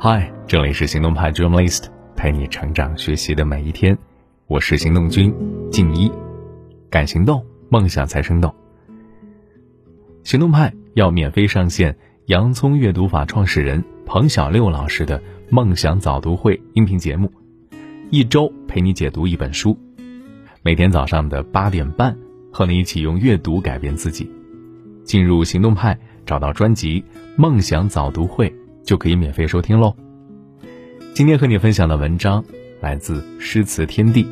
嗨，这里是行动派 Dream List，陪你成长学习的每一天。我是行动君静一，敢行动，梦想才生动。行动派要免费上线洋葱阅读法创始人彭小六老师的梦想早读会音频节目，一周陪你解读一本书，每天早上的八点半，和你一起用阅读改变自己。进入行动派，找到专辑《梦想早读会》。就可以免费收听喽。今天和你分享的文章来自诗词天地，《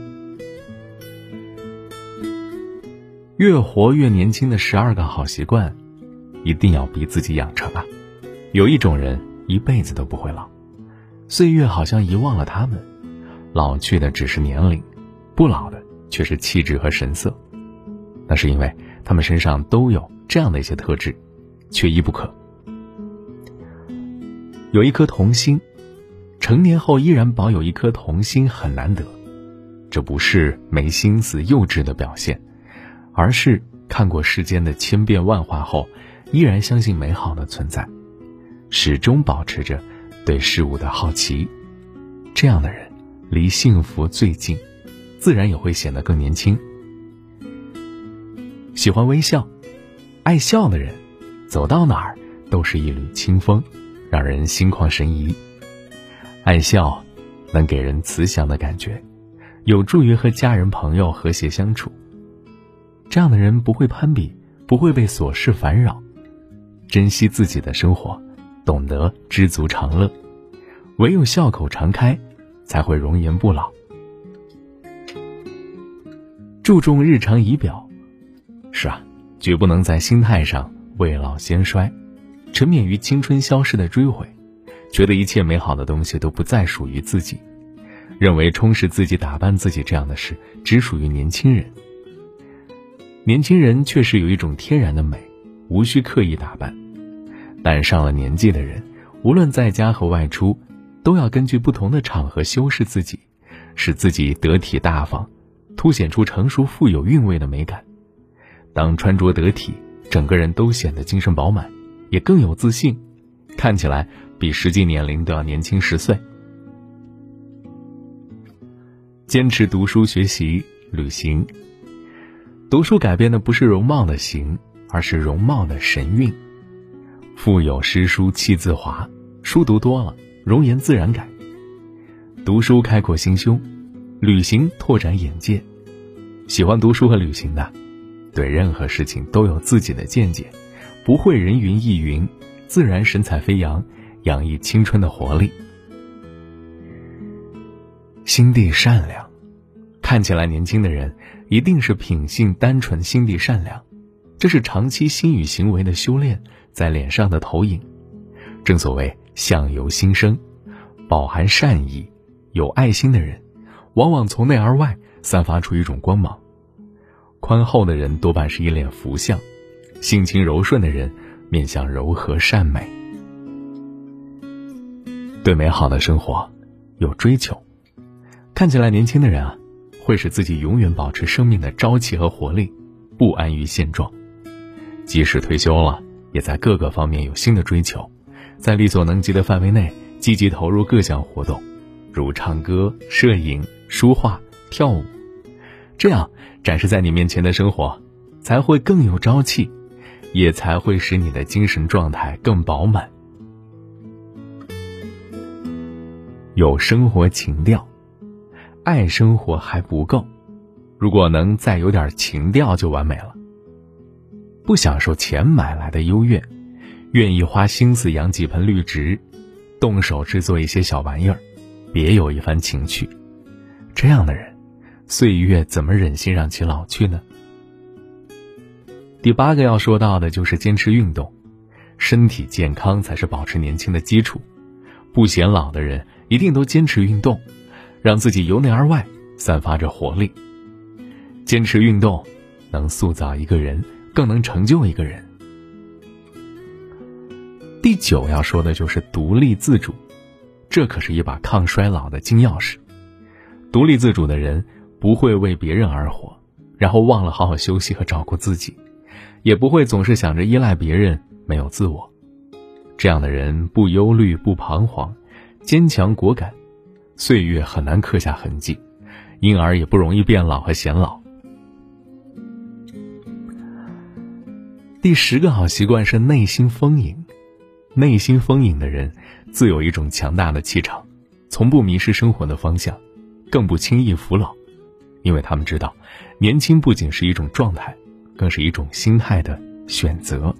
越活越年轻的十二个好习惯》，一定要逼自己养成啊！有一种人一辈子都不会老，岁月好像遗忘了他们，老去的只是年龄，不老的却是气质和神色。那是因为他们身上都有这样的一些特质，缺一不可。有一颗童心，成年后依然保有一颗童心很难得，这不是没心思、幼稚的表现，而是看过世间的千变万化后，依然相信美好的存在，始终保持着对事物的好奇。这样的人离幸福最近，自然也会显得更年轻。喜欢微笑、爱笑的人，走到哪儿都是一缕清风。让人心旷神怡，爱笑能给人慈祥的感觉，有助于和家人朋友和谐相处。这样的人不会攀比，不会被琐事烦扰，珍惜自己的生活，懂得知足常乐。唯有笑口常开，才会容颜不老。注重日常仪表，是啊，绝不能在心态上未老先衰。沉湎于青春消逝的追悔，觉得一切美好的东西都不再属于自己，认为充实自己、打扮自己这样的事只属于年轻人。年轻人确实有一种天然的美，无需刻意打扮，但上了年纪的人，无论在家和外出，都要根据不同的场合修饰自己，使自己得体大方，凸显出成熟富有韵味的美感。当穿着得体，整个人都显得精神饱满。也更有自信，看起来比实际年龄都要年轻十岁。坚持读书、学习、旅行。读书改变的不是容貌的形，而是容貌的神韵。腹有诗书气自华，书读多了，容颜自然改。读书开阔心胸，旅行拓展眼界。喜欢读书和旅行的，对任何事情都有自己的见解。不会人云亦云，自然神采飞扬，洋溢青春的活力。心地善良，看起来年轻的人一定是品性单纯、心地善良，这是长期心与行为的修炼在脸上的投影。正所谓相由心生，饱含善意、有爱心的人，往往从内而外散发出一种光芒。宽厚的人多半是一脸福相。性情柔顺的人，面相柔和善美，对美好的生活有追求。看起来年轻的人啊，会使自己永远保持生命的朝气和活力，不安于现状。即使退休了，也在各个方面有新的追求，在力所能及的范围内积极投入各项活动，如唱歌、摄影、书画、跳舞。这样展示在你面前的生活，才会更有朝气。也才会使你的精神状态更饱满，有生活情调，爱生活还不够，如果能再有点情调就完美了。不享受钱买来的优越，愿意花心思养几盆绿植，动手制作一些小玩意儿，别有一番情趣。这样的人，岁月怎么忍心让其老去呢？第八个要说到的就是坚持运动，身体健康才是保持年轻的基础。不显老的人一定都坚持运动，让自己由内而外散发着活力。坚持运动，能塑造一个人，更能成就一个人。第九要说的就是独立自主，这可是一把抗衰老的金钥匙。独立自主的人不会为别人而活，然后忘了好好休息和照顾自己。也不会总是想着依赖别人，没有自我。这样的人不忧虑不彷徨，坚强果敢，岁月很难刻下痕迹，因而也不容易变老和显老。第十个好习惯是内心丰盈。内心丰盈的人，自有一种强大的气场，从不迷失生活的方向，更不轻易服老，因为他们知道，年轻不仅是一种状态，更是一种心态的选择。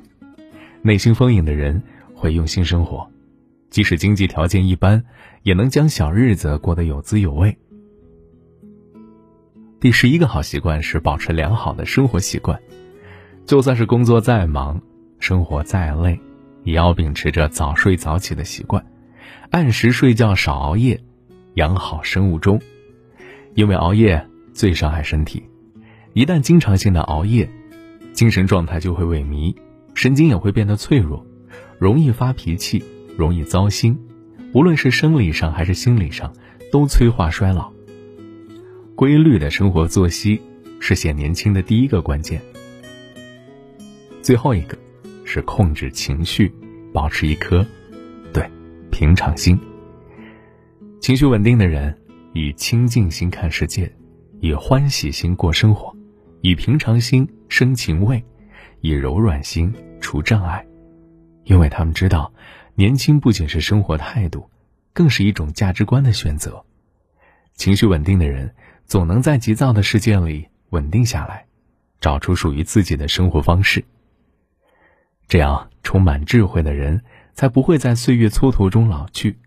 内心丰盈的人会用心生活，即使经济条件一般，也能将小日子过得有滋有味。第十一个好习惯是保持良好的生活习惯。就算是工作再忙，生活再累，也要秉持着早睡早起的习惯，按时睡觉，少熬夜，养好生物钟。因为熬夜最伤害身体，一旦经常性的熬夜，精神状态就会萎靡，神经也会变得脆弱，容易发脾气，容易糟心，无论是生理上还是心理上，都催化衰老。规律的生活作息是显年轻的第一个关键。最后一个，是控制情绪，保持一颗，对，平常心。情绪稳定的人，以清净心看世界，以欢喜心过生活，以平常心生情味，以柔软心除障碍。因为他们知道，年轻不仅是生活态度，更是一种价值观的选择。情绪稳定的人，总能在急躁的世界里稳定下来，找出属于自己的生活方式。这样充满智慧的人，才不会在岁月蹉跎中老去。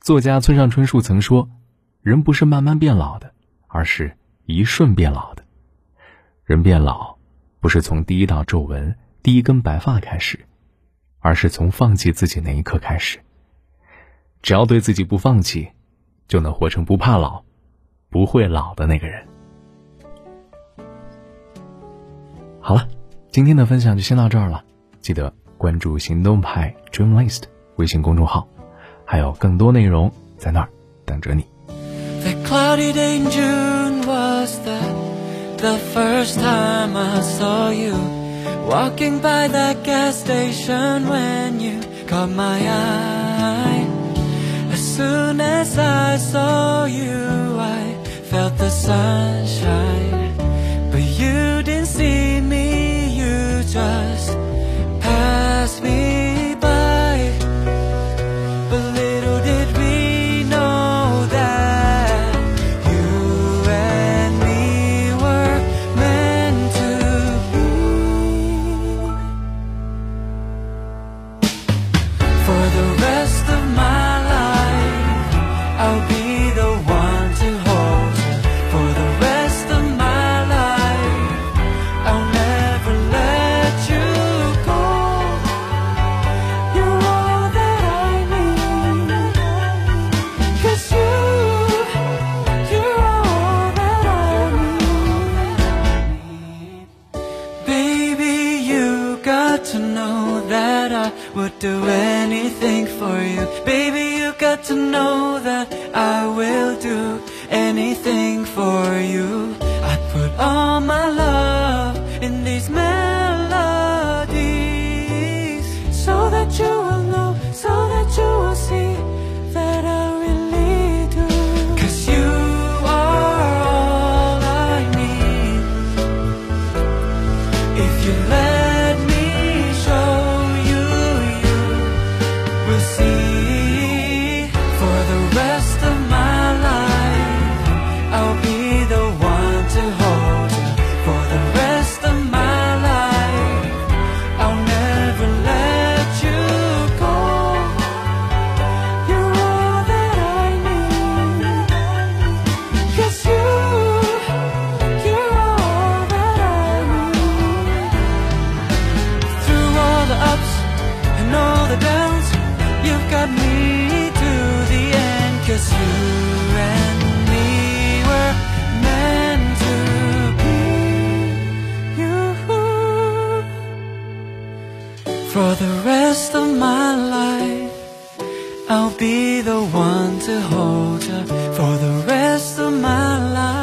作家村上春树曾说：“人不是慢慢变老的，而是一瞬变老的。人变老，不是从第一道皱纹、第一根白发开始，而是从放弃自己那一刻开始。只要对自己不放弃，就能活成不怕老、不会老的那个人。”好了。今天的分享就先到这儿了，记得关注行动派 Dreamlist 微信公众号，还有更多内容在那儿等着你。The first time I saw you Walking by that gas station when you caught my eye. As soon as I saw you I felt the sunshine But you didn't see For the rest of my life, I'll be the one to hold. For the rest of my life, I'll never let you go. You're all that I need. Cause you, you're all that I need. Baby, you got to know that I would do it for you. Baby, you got to know that I will do anything for you. I put all my love in these For the rest of my life, I'll be the one to hold you. For the rest of my life.